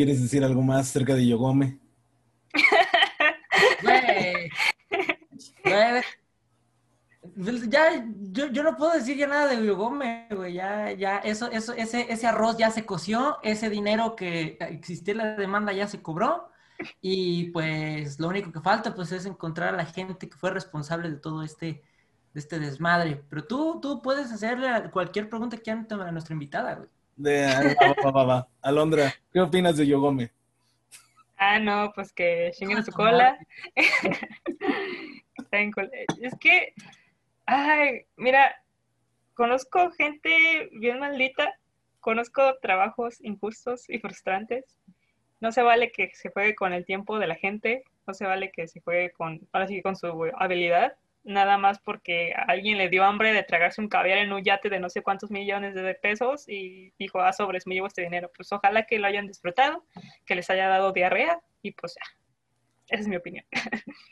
¿Quieres decir algo más acerca de Yogome? Pues ya, yo, yo, no puedo decir ya nada de Yogome, güey. Ya, ya, eso, eso, ese, ese arroz ya se coció, ese dinero que existía la demanda ya se cobró. Y pues lo único que falta pues es encontrar a la gente que fue responsable de todo este, de este desmadre. Pero tú, tú puedes hacerle cualquier pregunta que a nuestra invitada, güey de Alondra, ¿qué opinas de Yogome? Ah, no, pues que chinguen su cola. es que, ay, mira, conozco gente bien maldita, conozco trabajos injustos y frustrantes. No se vale que se juegue con el tiempo de la gente, no se vale que se juegue con, ahora sí, con su habilidad nada más porque alguien le dio hambre de tragarse un caviar en un yate de no sé cuántos millones de pesos y dijo, ah, sobres, me llevo este dinero. Pues ojalá que lo hayan disfrutado, que les haya dado diarrea y pues ya, esa es mi opinión.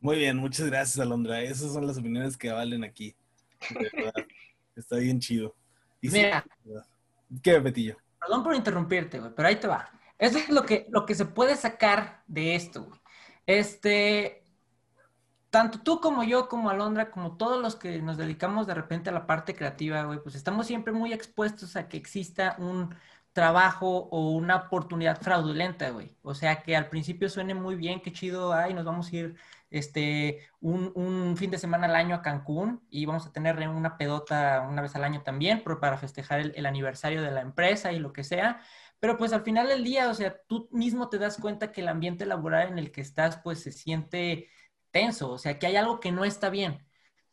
Muy bien, muchas gracias, Alondra. Esas son las opiniones que valen aquí. Está bien chido. Mira. ¿Qué, Betillo? Perdón por interrumpirte, güey, pero ahí te va. Eso es lo que, lo que se puede sacar de esto, güey. Este, tanto tú como yo, como Alondra, como todos los que nos dedicamos de repente a la parte creativa, güey, pues estamos siempre muy expuestos a que exista un trabajo o una oportunidad fraudulenta, güey. O sea, que al principio suene muy bien, qué chido, ay, nos vamos a ir este, un, un fin de semana al año a Cancún y vamos a tener una pedota una vez al año también para festejar el, el aniversario de la empresa y lo que sea. Pero pues al final del día, o sea, tú mismo te das cuenta que el ambiente laboral en el que estás, pues se siente tenso, o sea, que hay algo que no está bien.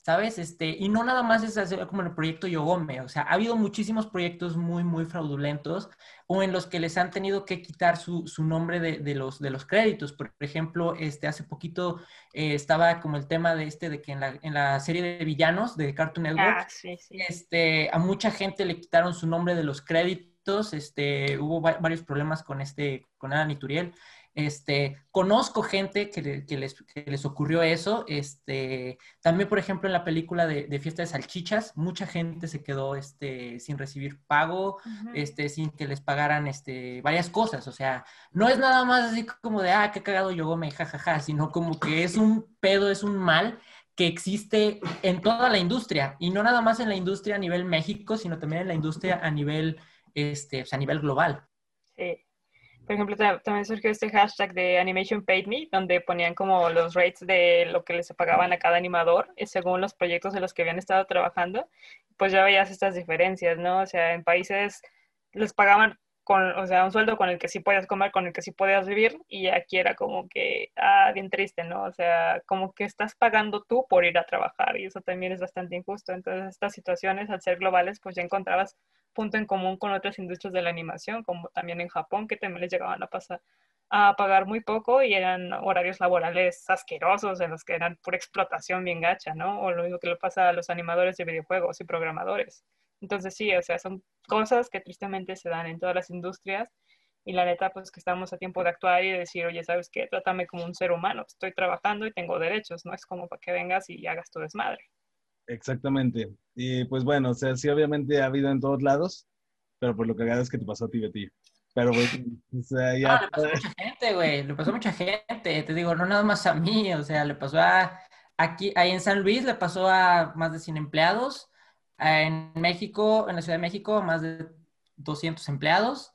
¿sabes? Este, y no nada más es hacer como en el proyecto Yogome, o sea, ha habido muchísimos proyectos muy, muy fraudulentos o en los que les han tenido que quitar su, su nombre de, de, los, de los créditos. Por ejemplo, este, hace poquito eh, estaba como el tema de este, de que en la, en la serie de villanos de Cartoon Network, Ah, sí, sí. este, a mucha gente le quitaron su nombre de los créditos, este, hubo va- varios problemas con este, con Alan Ituriel. Este, conozco gente que, le- que les, que les ocurrió eso. Este, también, por ejemplo, en la película de, de Fiesta de Salchichas, mucha gente se quedó este, sin recibir pago, este, sin que les pagaran este, varias cosas. O sea, no es nada más así como de, ah, qué cagado Yogome, jajaja, sino como que es un pedo, es un mal que existe en toda la industria y no nada más en la industria a nivel México, sino también en la industria a nivel, este, pues, a nivel global. Sí. Por ejemplo, ta- también surgió este hashtag de Animation Paid Me, donde ponían como los rates de lo que les pagaban a cada animador, eh, según los proyectos en los que habían estado trabajando. Pues ya veías estas diferencias, ¿no? O sea, en países les pagaban con, o sea, un sueldo con el que sí podías comer, con el que sí podías vivir, y aquí era como que, ah, bien triste, ¿no? O sea, como que estás pagando tú por ir a trabajar, y eso también es bastante injusto. Entonces, estas situaciones, al ser globales, pues ya encontrabas punto en común con otras industrias de la animación, como también en Japón, que también les llegaban a pasar a pagar muy poco y eran horarios laborales asquerosos en los que eran pura explotación bien gacha, ¿no? O lo mismo que le pasa a los animadores de videojuegos y programadores. Entonces sí, o sea, son cosas que tristemente se dan en todas las industrias y la neta, pues que estamos a tiempo de actuar y de decir, oye, ¿sabes qué? Trátame como un ser humano, estoy trabajando y tengo derechos, no es como para que vengas y hagas tu desmadre. Exactamente. Y pues bueno, o sea, sí, obviamente ha habido en todos lados, pero por lo que es que te pasó a ti, Betty. Pero, pues, o sea, ya. Ah, le pasó a mucha gente, güey, le pasó a mucha gente, te digo, no nada más a mí, o sea, le pasó a, aquí, ahí en San Luis le pasó a más de 100 empleados, en México, en la Ciudad de México, a más de 200 empleados,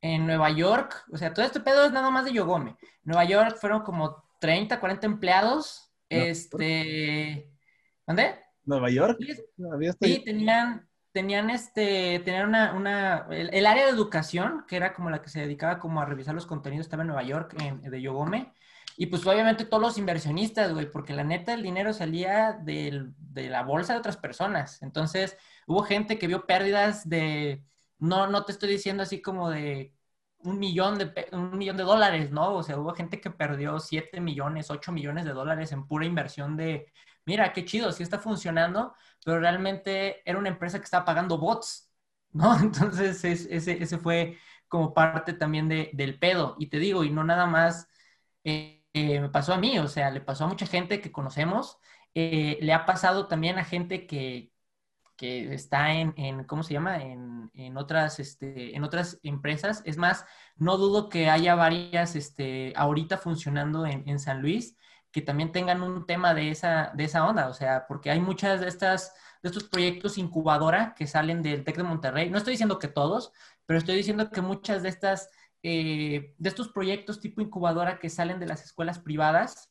en Nueva York, o sea, todo este pedo es nada más de Yogome. Nueva York fueron como 30, 40 empleados, No. este, ¿dónde? ¿Nueva York? Sí, ¿Había Sí, tenían, tenían este, tenían una, una el, el área de educación, que era como la que se dedicaba como a revisar los contenidos, estaba en Nueva York, en, de Yogome, y pues obviamente todos los inversionistas, güey, porque la neta el dinero salía del- de la bolsa de otras personas, entonces hubo gente que vio pérdidas de, no, no te estoy diciendo así como de un millón de, un millón de dólares, ¿no? O sea, hubo gente que perdió 7 millones, 8 millones de dólares en pura inversión de, mira, qué chido, sí está funcionando, pero realmente era una empresa que estaba pagando bots, ¿no? Entonces es- ese, ese fue como parte también de- del pedo. Y te digo, y no nada más eh, eh, me pasó a mí, o sea, le pasó a mucha gente que conocemos, eh, le ha pasado también a gente que, que está en, en, ¿cómo se llama? En, en otras, este, en otras empresas. Es más, no dudo que haya varias este, ahorita funcionando en, en San Luis que también tengan un tema de esa, de esa onda, o sea, porque hay muchas de estas, de estos proyectos incubadora que salen del TEC de Monterrey. No estoy diciendo que todos, pero estoy diciendo que muchas de estas, eh, de estos proyectos tipo incubadora que salen de las escuelas privadas,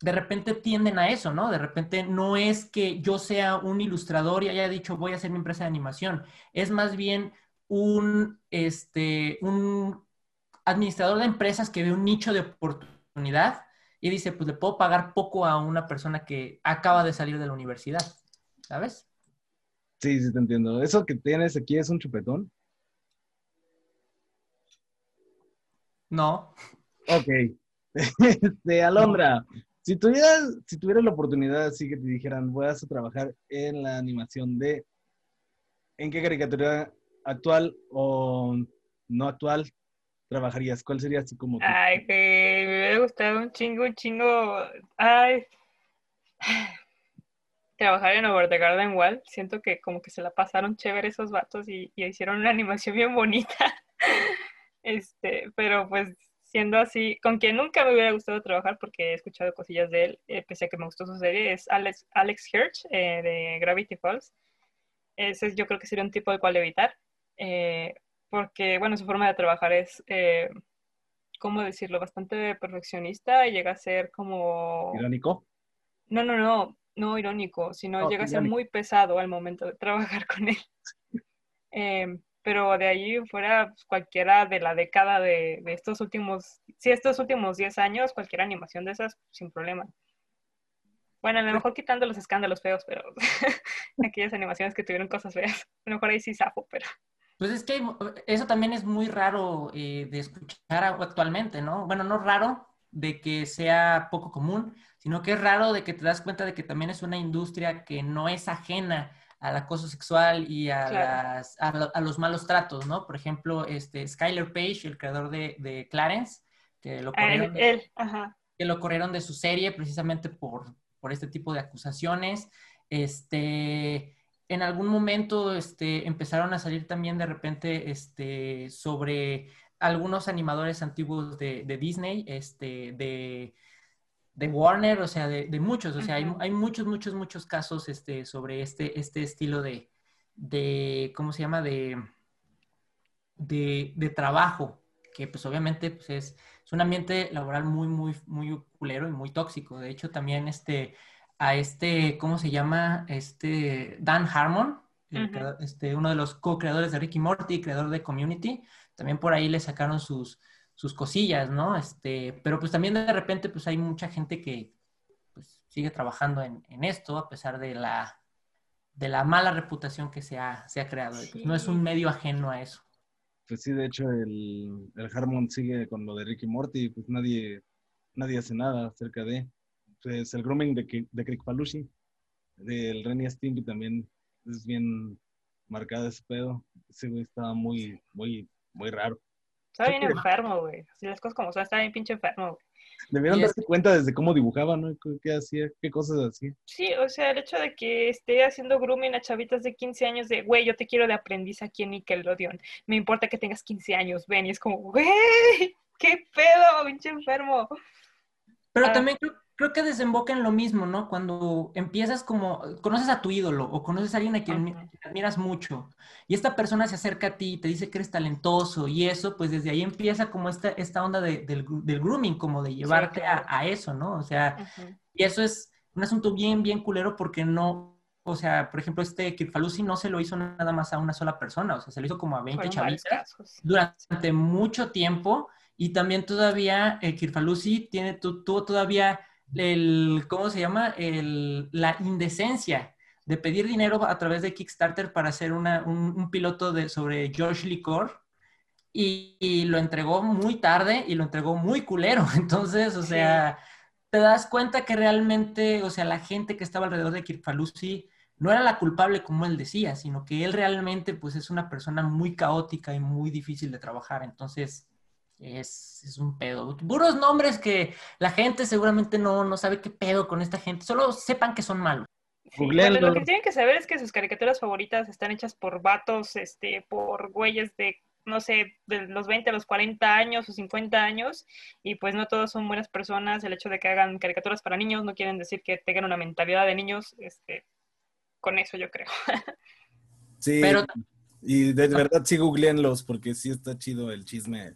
de repente tienden a eso, ¿no? De repente no es que yo sea un ilustrador y haya dicho voy a hacer mi empresa de animación, es más bien un, este, un administrador de empresas que ve un nicho de oportunidad y dice, pues le puedo pagar poco a una persona que acaba de salir de la universidad, ¿sabes? Sí, sí, te entiendo. ¿Eso que tienes aquí es un chupetón? No. Ok. Este, Alondra, si tuvieras, si tuvieras la oportunidad así que te dijeran, vas a trabajar en la animación de, ¿en qué caricatura actual o no actual trabajarías? ¿Cuál sería así como Ay, que me hubiera gustado un chingo, un chingo. Ay. Trabajar en Over the Garden Wall. Siento que como que se la pasaron chévere esos vatos y, y hicieron una animación bien bonita. Este, pero pues siendo así, con quien nunca me hubiera gustado trabajar porque he escuchado cosillas de él, eh, pese a que me gustó su serie, es Alex, Alex Hirsch eh, de Gravity Falls. Ese yo creo que sería un tipo de cual evitar. eh, porque, bueno, su forma de trabajar es, eh, ¿cómo decirlo? Bastante perfeccionista y llega a ser como... irónico? No, no, no, no irónico, sino No, llega a ser irónico. muy pesado al momento de trabajar con él. Em, pero de ahí fuera pues, cualquiera de la década de, de estos últimos, sí, estos últimos 10 años, cualquier animación de esas, sin problema. Bueno, a lo mejor quitando los escándalos feos, pero aquellas animaciones que tuvieron cosas feas. A lo mejor ahí sí zafo, pero... Pues es que eso también es muy raro eh, de escuchar actualmente, ¿no? Bueno, no raro de que sea poco común, sino que es raro de que te das cuenta de que también es una industria que no es ajena al acoso sexual y a, las, a, los malos tratos, ¿no? Por ejemplo, este, Skyler Page, el creador de, de Clarence, que lo, ah, corrieron, él, ajá. que lo corrieron de su serie precisamente por, por este tipo de acusaciones. Este, en algún momento este, empezaron a salir también de repente este, sobre algunos animadores antiguos de, Disney, este, de, de, Warner, o sea, de, muchos, o sea, hay, hay, muchos, muchos, muchos casos este, sobre este, este estilo de, de, ¿cómo se llama? De, de, trabajo, que pues obviamente pues, es, es, un ambiente laboral muy, muy, muy culero y muy tóxico. De hecho, también este a este, ¿cómo se llama? Este Dan Harmon, este, uno de los co-creadores de Ricky Morty, creador de Community, también por ahí le sacaron sus, sus cosillas, ¿no? Este, pero pues también de repente pues hay mucha gente que pues, sigue trabajando en, esto a pesar de la, de la mala reputación que se ha, se ha creado. Pues, no es un medio ajeno a eso. Pues sí, de hecho el, el Harmon sigue con lo de Ricky Morty, pues nadie, nadie hace nada acerca de pues, el grooming de, de Crick Palushi, del Renny Stimpy también es bien marcado ese pedo. Ese güey estaba muy, muy, muy raro. Estaba bien enfermo, güey. Así las cosas como son, estaba bien pinche enfermo, güey. Debieron darse cuenta desde cómo dibujaba, ¿no? ¿Qué hacía? ¿Qué cosas hacía? Sí, o sea, el hecho de que esté haciendo grooming a chavitas de 15 años de, güey, yo te quiero de aprendiz aquí en Nickelodeon. Me importa que tengas 15 años, ven. Y es como, güey, qué pedo, pinche enfermo. Pero ah. también creo, creo que desemboca en lo mismo, ¿no? Cuando empiezas como, conoces a tu ídolo o conoces a alguien a quien admiras mucho y esta persona se acerca a ti y te dice que eres talentoso y eso, pues desde ahí empieza como esta, esta onda del, grooming, como de llevarte a, eso, ¿no? O sea, y eso es un asunto bien, bien culero porque no, o sea, por ejemplo, este Kirfalusi no se lo hizo nada más a una sola persona, o sea, se lo hizo como a 20 chavitas durante mucho tiempo y también todavía eh, Kirfalusi tiene, tuvo todavía el, ¿cómo se llama? El, la indecencia de pedir dinero a través de Kickstarter para hacer una, un, piloto de, sobre George Licor y, lo entregó muy tarde y lo entregó muy culero. Entonces, o sea, te das cuenta que realmente, o sea, la gente que estaba alrededor de Kirfalusi no era la culpable como él decía, sino que él realmente pues es una persona muy caótica y muy difícil de trabajar. Entonces, es, un pedo. Puros nombres que la gente seguramente no, no sabe qué pedo con esta gente. Solo sepan que son malos. lo que tienen que saber es que sus caricaturas favoritas están hechas por vatos, este, por güeyes de, no sé, de los 20 a los 40 años o 50 años, y pues no todos son buenas personas. El hecho de que hagan caricaturas para niños no quieren decir que tengan una mentalidad de niños, este, con eso yo creo. Sí, Pero... y de verdad sí googleenlos porque sí está chido el chisme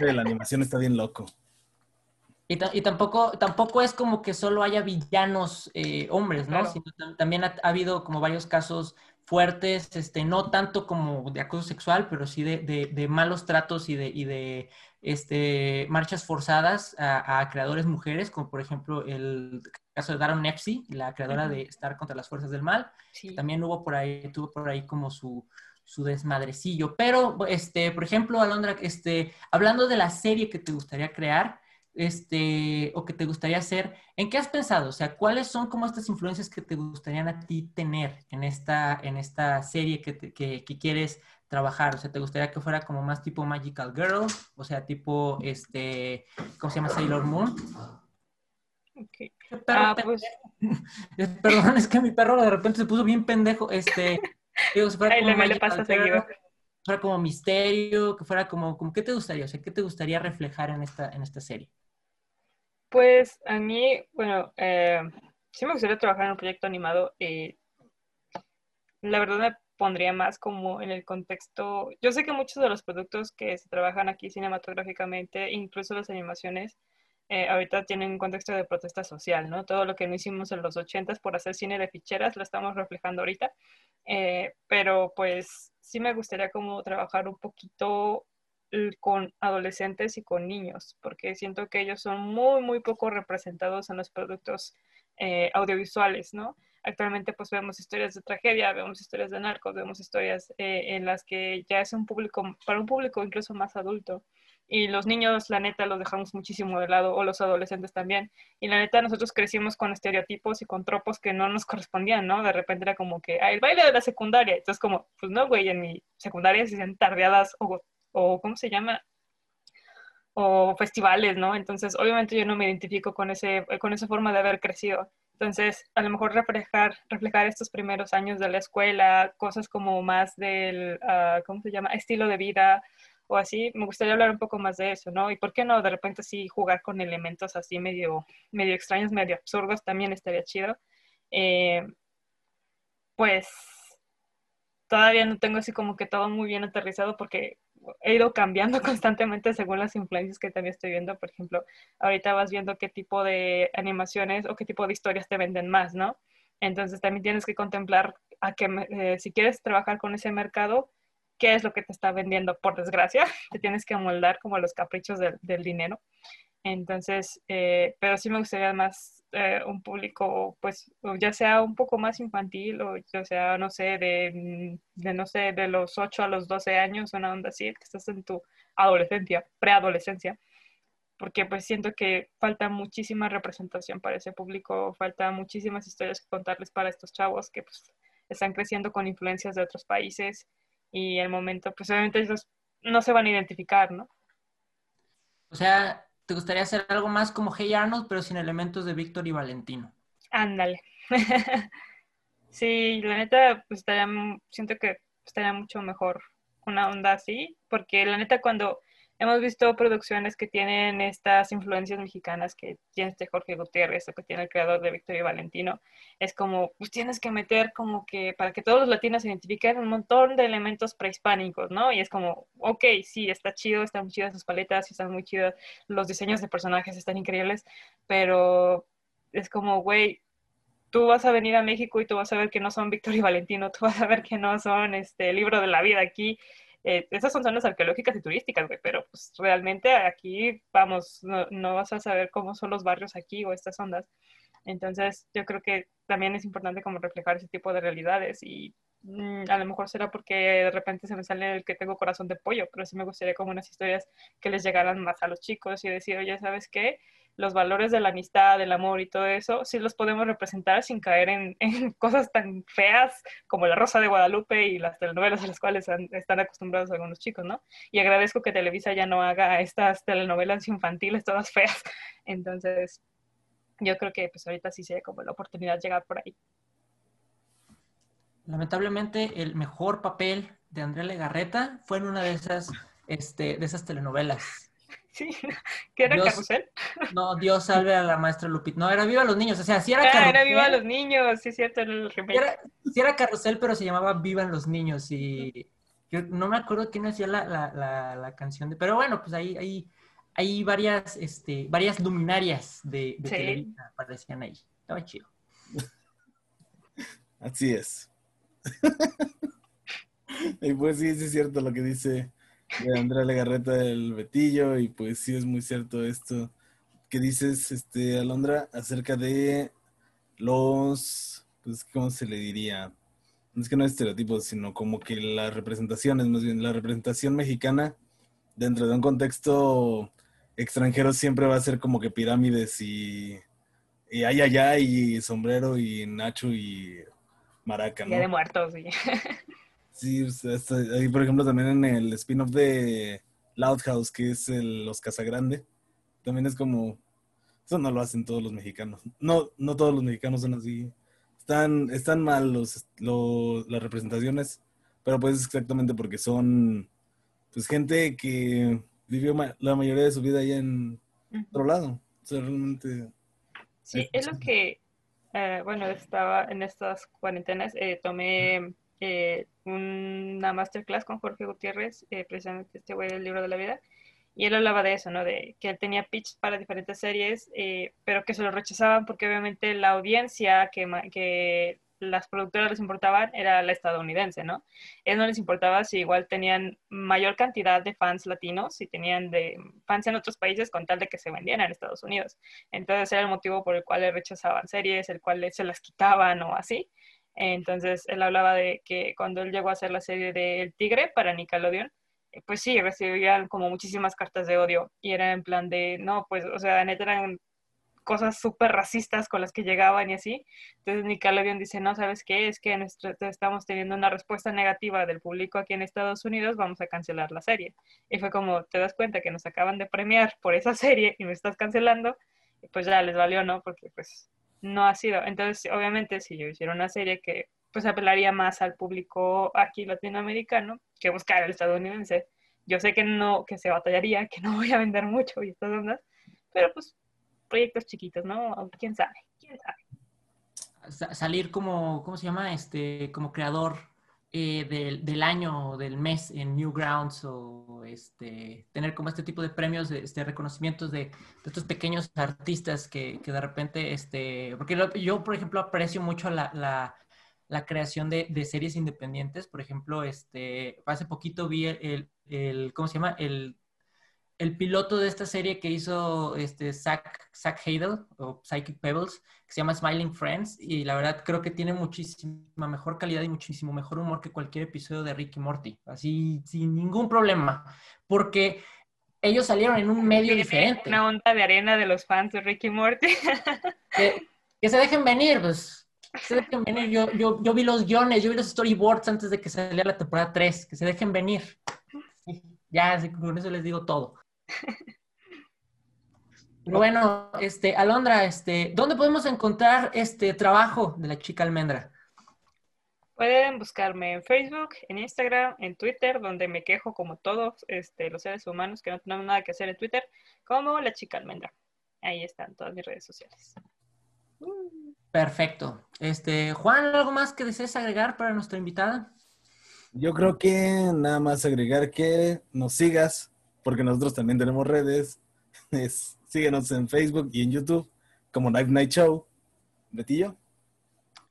la animación está bien loco. Y, tampoco, tampoco es como que solo haya villanos eh, hombres, ¿no? también ha, habido como varios casos fuertes, este, no tanto como de acoso sexual, pero sí de, malos tratos y de, de este, marchas forzadas a, creadores mujeres, como por ejemplo el caso de Daron Nepsi, la creadora de Estar contra las Fuerzas del Mal. También hubo por ahí, tuvo por ahí como su, su desmadrecillo. Pero, este, por ejemplo, Alondra, este, hablando de la serie que te gustaría crear, este, o que te gustaría hacer, ¿en qué has pensado? O sea, ¿cuáles son como estas influencias que te gustarían a ti tener en esta, en esta serie que, que, quieres trabajar? O sea, ¿te gustaría que fuera como más tipo Magical Girl? O sea, tipo, este, ¿cómo se llama? Sailor Moon. Okay. Ah, pues... Perdón, es que mi perro de repente se puso bien pendejo. Este, Digo, fuera como le pasa seguido. Fuera como misterio, que fuera como, como, ¿qué te gustaría? O sea, ¿qué te gustaría reflejar en esta, en esta serie? Pues a mí, bueno, eh, sí me gustaría trabajar en un proyecto animado. Eh, la verdad me pondría más como en el contexto. Yo sé que muchos de los productos que se trabajan aquí cinematográficamente, incluso las animaciones, eh, ahorita tienen un contexto de protesta social, ¿no? Todo lo que no hicimos en los ochentas por hacer cine de ficheras lo estamos reflejando ahorita. Eh, pero pues sí me gustaría como trabajar un poquito con adolescentes y con niños, porque siento que ellos son muy, muy poco representados en los productos eh, audiovisuales, ¿no? Actualmente pues vemos historias de tragedia, vemos historias de narcos, vemos historias eh, en las que ya es un público, para un público incluso más adulto. Y los niños, la neta, los dejamos muchísimo de lado, o los adolescentes también. Y la neta, nosotros crecimos con estereotipos y con tropos que no nos correspondían, ¿no? De repente era como que, ah, el baile de la secundaria. Entonces, como, pues no, güey, en mi secundaria se hacían tardeadas o, o, ¿cómo se llama? O festivales, ¿no? Entonces, obviamente yo no me identifico con, ese, con esa forma de haber crecido. Entonces, a lo mejor reflejar, reflejar estos primeros años de la escuela, cosas como más del, uh, ¿cómo se llama? Estilo de vida o así, me gustaría hablar un poco más de eso, ¿no? Y por qué no de repente sí jugar con elementos así medio, medio extraños, medio absurdos, también estaría chido. Eh, pues todavía no tengo así como que todo muy bien aterrizado porque he ido cambiando constantemente según las influencias que también estoy viendo. Por ejemplo, ahorita vas viendo qué tipo de animaciones o qué tipo de historias te venden más, ¿no? Entonces también tienes que contemplar a que eh, si quieres trabajar con ese mercado, qué es lo que te está vendiendo, por desgracia. Te tienes que amoldar como los caprichos del, dinero. Entonces, eh, pero sí me gustaría más eh, un público, pues, ya sea un poco más infantil o ya sea, no sé, de, de, no sé, de los 8 a los 12 años, una onda así, que estás en tu adolescencia, preadolescencia, porque pues siento que falta muchísima representación para ese público, falta muchísimas historias que contarles para estos chavos que pues están creciendo con influencias de otros países y el momento, pues obviamente ellos no se van a identificar, ¿no? O sea, ¿te gustaría hacer algo más como Hey Arnold, pero sin elementos de Víctor y Valentino? Ándale. sí, la neta, pues estaría, siento que estaría mucho mejor una onda así, porque la neta cuando hemos visto producciones que tienen estas influencias mexicanas que tiene este Jorge Gutiérrez o que tiene el creador de Victoria Valentino. Es como, pues tienes que meter como que para que todos los latinos se identifiquen un montón de elementos prehispánicos, ¿no? Y es como, ok, sí, está chido, están muy chidas sus paletas, están muy chidos los diseños de personajes, están increíbles, pero es como, güey, tú vas a venir a México y tú vas a ver que no son Victoria Valentino, tú vas a ver que no son este libro de la vida aquí eh, esas son zonas arqueológicas y turísticas, güey, pero pues realmente aquí, vamos, no, vas a saber cómo son los barrios aquí o estas ondas. Entonces, yo creo que también es importante como reflejar ese tipo de realidades y mm, a lo mejor será porque de repente se me sale el que tengo corazón de pollo, pero sí me gustaría como unas historias que les llegaran más a los chicos y decir, oye, ¿sabes qué? Los valores de la amistad, del amor y todo eso, sí los podemos representar sin caer en, cosas tan feas como La Rosa de Guadalupe y las telenovelas a las cuales están acostumbrados algunos chicos, ¿no? Y agradezco que Televisa ya no haga estas telenovelas infantiles todas feas. Entonces, yo creo que pues ahorita sí sería como la oportunidad de llegar por ahí. Lamentablemente, el mejor papel de Andrea Legarreta fue en una de esas, este, de esas telenovelas. Sí, ¿qué era Carrusel? No, Dios salve a la maestra Lupita. No, era Viva los Niños. O sea, sí era ah, Carrusel. era Viva los Niños, sí, cierto, era el Sí era, Carrusel, pero se llamaba Vivan los Niños. Y yo no me acuerdo quién hacía la, la, la, canción. De... Pero bueno, pues ahí, ahí hay varias, este, varias luminarias de, de Televisa aparecían ahí. Estaba chido. Así es. y pues sí, sí es cierto lo que dice de Andrea Legarreta del Betillo, y pues sí es muy cierto esto que dices, este, Alondra, acerca de los, pues, ¿cómo se le diría? Es que no estereotipos, sino como que las representaciones, más bien la representación mexicana dentro de un contexto extranjero siempre va a ser como que pirámides y, y ay, ay, ay, y sombrero y Nacho y Maraca, ¿no? de muertos, sí. Sí, ahí por ejemplo también en el spin-off de Loud House, que es el, Los Casagrande, también es como, eso no lo hacen todos los mexicanos. No, no todos los mexicanos son así. Están, están mal los, las representaciones, pero pues exactamente porque son pues gente que vivió la mayoría de su vida allá en otro lado. O sea, realmente... Sí, es, lo que, eh, bueno, estaba en estas cuarentenas, eh, tomé eh, una masterclass con Jorge Gutiérrez, eh, precisamente este güey del libro de la vida, y él hablaba de eso, ¿no? De que él tenía pitch para diferentes series, eh, pero que se lo rechazaban porque obviamente la audiencia que, que las productoras les importaban era la estadounidense, ¿no? Ellos no les importaba si igual tenían mayor cantidad de fans latinos, si tenían de fans en otros países con tal de que se vendieran en Estados Unidos. Entonces era el motivo por el cual le rechazaban series, el cual se las quitaban o así. Entonces él hablaba de que cuando él llegó a hacer la serie de El Tigre para Nickelodeon, eh, pues sí, recibían como muchísimas cartas de odio y era en plan de, no, pues, o sea, neta eran cosas súper racistas con las que llegaban y así. Entonces Nickelodeon dice, no, ¿sabes qué? Es que estamos teniendo una respuesta negativa del público aquí en Estados Unidos, vamos a cancelar la serie. Y fue como, te das cuenta que nos acaban de premiar por esa serie y me estás cancelando, y pues ya les valió, ¿no? Porque pues no ha sido. Entonces, obviamente, si yo hiciera una serie que pues apelaría más al público aquí latinoamericano que buscar al estadounidense. Yo sé que no, que se batallaría, que no voy a vender mucho y estas ondas, pero pues proyectos chiquitos, ¿no? ¿Quién sabe? ¿Quién sabe? Salir como, ¿cómo se llama? Este, como creador eh, del, del, año o del mes en Newgrounds o este, tener como este tipo de premios, este, reconocimientos de, de estos pequeños artistas que, que, de repente, este, porque yo, por ejemplo, aprecio mucho la, la la creación de, de, series independientes. Por ejemplo, este, hace poquito vi el, el ¿cómo se llama? El, el, piloto de esta serie que hizo este, Zach, Zach Hadel, o Psychic Pebbles, que se llama Smiling Friends, y la verdad creo que tiene muchísima mejor calidad y muchísimo mejor humor que cualquier episodio de Ricky Morty, así sin ningún problema, porque ellos salieron en un medio diferente. Una onda de arena de los fans de Ricky Morty. que, que se dejen venir, pues se dejen venir. Yo, yo, yo vi los guiones, yo vi los storyboards antes de que saliera la temporada 3. Que se dejen venir. ya, con eso les digo todo. Bueno, este, Alondra, este, ¿dónde podemos encontrar este trabajo de la chica almendra? Pueden buscarme en Facebook, en Instagram, en Twitter, donde me quejo como todos este, los seres humanos que no tenemos nada que hacer en Twitter, como la chica almendra. Ahí están todas mis redes sociales. Perfecto. Este, Juan, ¿algo más que desees agregar para nuestra invitada? Yo creo que nada más agregar que nos sigas, porque nosotros también tenemos redes. síguenos en Facebook y en YouTube como Night Night Show. Betillo.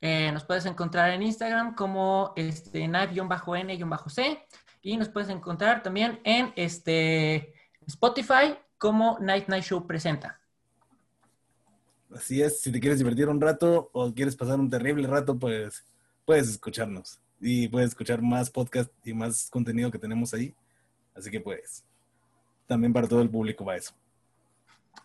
Eh, nos puedes encontrar en Instagram como este, Night-N-C y nos puedes encontrar también en este, Spotify como Night Night Show Presenta. Así es, si te quieres divertir un rato o quieres pasar un terrible rato, pues puedes escucharnos y puedes escuchar más podcast y más contenido que tenemos ahí. Así que pues, también para todo el público va eso.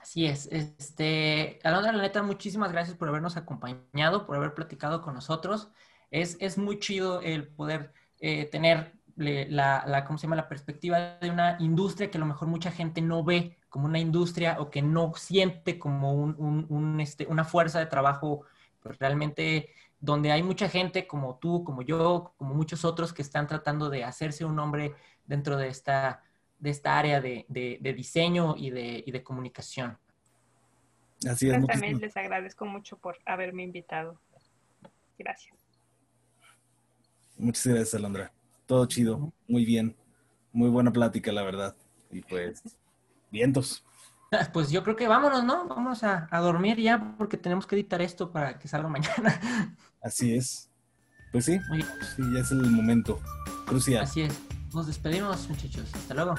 Así es. Este, Alondra, la neta, muchísimas gracias por habernos acompañado, por haber platicado con nosotros. Es, es muy chido el poder eh, tener la, ¿cómo se llama? la perspectiva de una industria que a lo mejor mucha gente no ve como una industria o que no siente como un, este, una fuerza de trabajo pues, realmente donde hay mucha gente como tú, como yo, como muchos otros que están tratando de hacerse un nombre dentro de esta, de esta área de, diseño y de, de, comunicación. Así es. También les agradezco mucho por haberme invitado. Gracias. Muchas gracias, Alondra todo chido, muy bien, muy buena plática, la verdad. Y pues, vientos. Pues yo creo que vámonos, ¿no? Vamos a, dormir ya porque tenemos que editar esto para que salga mañana. Así es. Pues sí, sí, ya es el momento crucial. Así es. Nos despedimos, muchachos. Hasta luego.